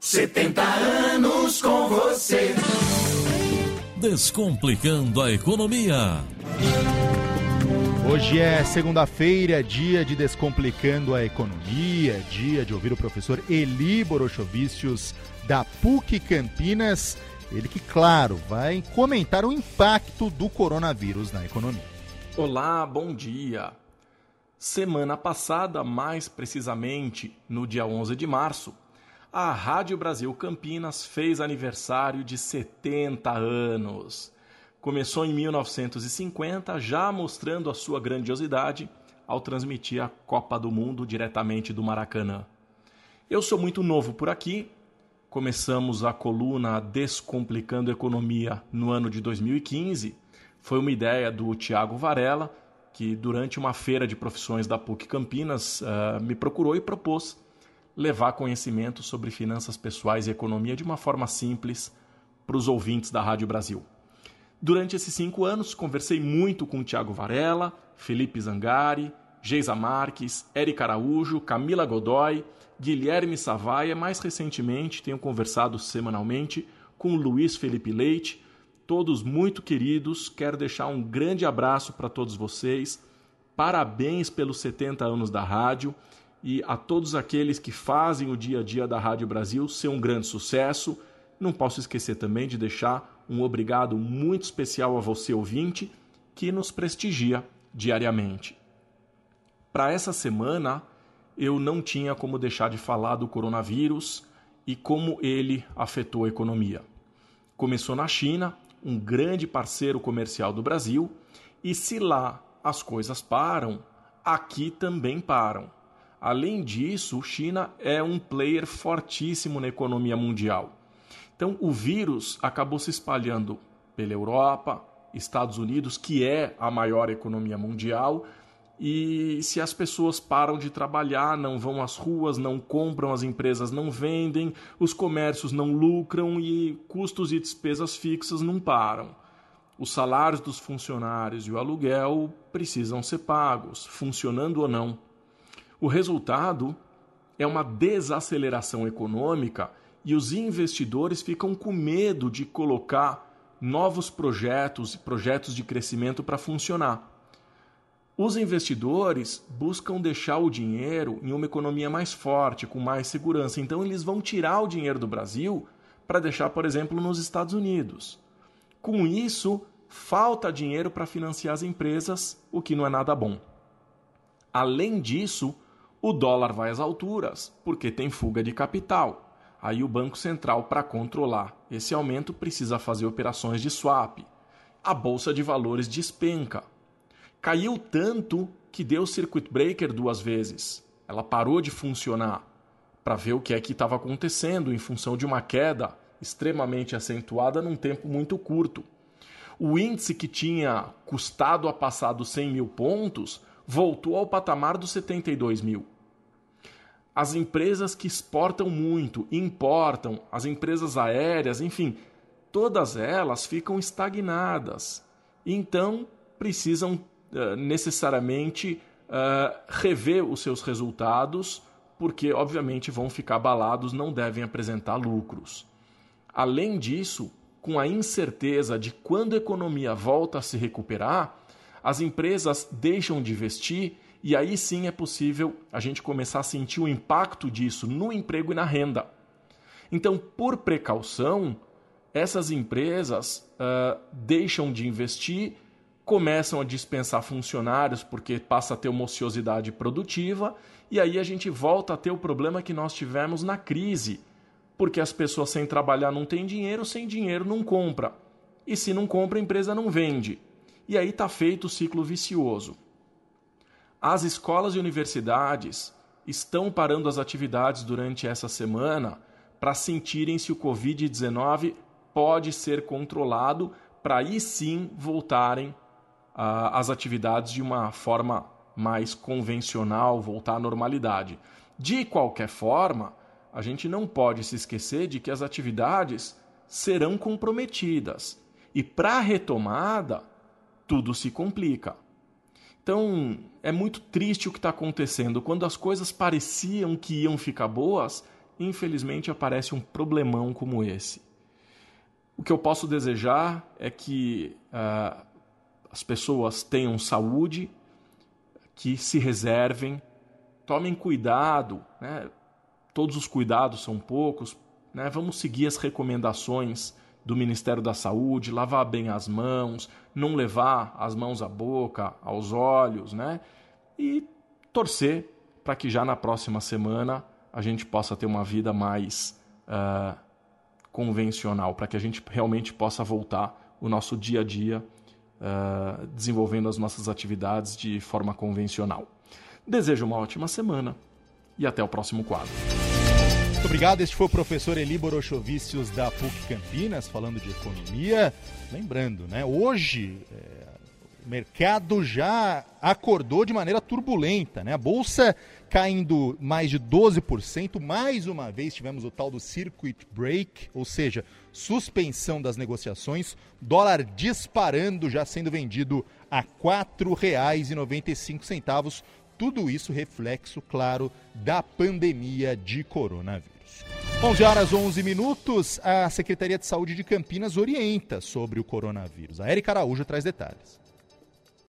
70 anos com você. Descomplicando a economia. Hoje é segunda-feira, dia de Descomplicando a Economia, dia de ouvir o professor Eli Borochovicius da PUC Campinas. Ele que, claro, vai comentar o impacto do coronavírus na economia. Olá, bom dia. Semana passada, mais precisamente no dia 11 de março, a Rádio Brasil Campinas fez aniversário de 70 anos. Começou em 1950, já mostrando a sua grandiosidade ao transmitir a Copa do Mundo diretamente do Maracanã. Eu sou muito novo por aqui. Começamos a coluna Descomplicando Economia no ano de 2015. Foi uma ideia do Tiago Varela, que durante uma feira de profissões da PUC Campinas uh, me procurou e propôs levar conhecimento sobre finanças pessoais e economia de uma forma simples para os ouvintes da Rádio Brasil. Durante esses cinco anos, conversei muito com Tiago Varela, Felipe Zangari, Geisa Marques, Eric Araújo, Camila Godoy, Guilherme Savaia. Mais recentemente, tenho conversado semanalmente com Luiz Felipe Leite, todos muito queridos. Quero deixar um grande abraço para todos vocês. Parabéns pelos 70 anos da rádio e a todos aqueles que fazem o dia a dia da Rádio Brasil ser um grande sucesso. Não posso esquecer também de deixar um obrigado muito especial a você, ouvinte, que nos prestigia diariamente. Para essa semana, eu não tinha como deixar de falar do coronavírus e como ele afetou a economia. Começou na China, um grande parceiro comercial do Brasil, e se lá as coisas param, aqui também param. Além disso, China é um player fortíssimo na economia mundial. Então, o vírus acabou se espalhando pela Europa, Estados Unidos, que é a maior economia mundial, e se as pessoas param de trabalhar, não vão às ruas, não compram, as empresas não vendem, os comércios não lucram e custos e despesas fixas não param. Os salários dos funcionários e o aluguel precisam ser pagos, funcionando ou não. O resultado é uma desaceleração econômica e os investidores ficam com medo de colocar novos projetos e projetos de crescimento para funcionar. Os investidores buscam deixar o dinheiro em uma economia mais forte, com mais segurança. Então, eles vão tirar o dinheiro do Brasil para deixar, por exemplo, nos Estados Unidos. Com isso, falta dinheiro para financiar as empresas, o que não é nada bom. Além disso, o dólar vai às alturas, porque tem fuga de capital. Aí o Banco Central, para controlar esse aumento, precisa fazer operações de swap. A bolsa de valores despenca. Caiu tanto que deu circuit breaker duas vezes. Ela parou de funcionar para ver o que é que estava acontecendo em função de uma queda extremamente acentuada num tempo muito curto. O índice que tinha custado a passar dos 100 mil pontos voltou ao patamar dos 72 mil. As empresas que exportam muito, importam, as empresas aéreas, enfim, todas elas ficam estagnadas. Então, precisam uh, necessariamente uh, rever os seus resultados, porque, obviamente, vão ficar abalados, não devem apresentar lucros. Além disso, com a incerteza de quando a economia volta a se recuperar, as empresas deixam de investir e aí sim é possível a gente começar a sentir o impacto disso no emprego e na renda. Então, por precaução, essas empresas uh, deixam de investir, começam a dispensar funcionários porque passa a ter uma ociosidade produtiva, e aí a gente volta a ter o problema que nós tivemos na crise, porque as pessoas sem trabalhar não têm dinheiro, sem dinheiro não compra. E se não compra, a empresa não vende. E aí está feito o ciclo vicioso. As escolas e universidades estão parando as atividades durante essa semana para sentirem se o Covid-19 pode ser controlado, para aí sim voltarem uh, às atividades de uma forma mais convencional, voltar à normalidade. De qualquer forma, a gente não pode se esquecer de que as atividades serão comprometidas. E para a retomada, tudo se complica. Então, é muito triste o que está acontecendo. Quando as coisas pareciam que iam ficar boas, infelizmente aparece um problemão como esse. O que eu posso desejar é que uh, as pessoas tenham saúde, que se reservem, tomem cuidado, né? todos os cuidados são poucos, né? vamos seguir as recomendações do Ministério da Saúde, lavar bem as mãos, não levar as mãos à boca, aos olhos, né? E torcer para que já na próxima semana a gente possa ter uma vida mais uh, convencional, para que a gente realmente possa voltar o nosso dia a dia uh, desenvolvendo as nossas atividades de forma convencional. Desejo uma ótima semana e até o próximo quadro. Muito obrigado. Este foi o professor Eli Borochovicius da PUC Campinas falando de economia. Lembrando, né? Hoje é, o mercado já acordou de maneira turbulenta, né? A bolsa caindo mais de 12%. Mais uma vez tivemos o tal do circuit break, ou seja, suspensão das negociações. Dólar disparando, já sendo vendido a R$ 4,95. Tudo isso reflexo, claro, da pandemia de coronavírus. 11 horas 11 minutos, a Secretaria de Saúde de Campinas orienta sobre o coronavírus. A Erika Araújo traz detalhes.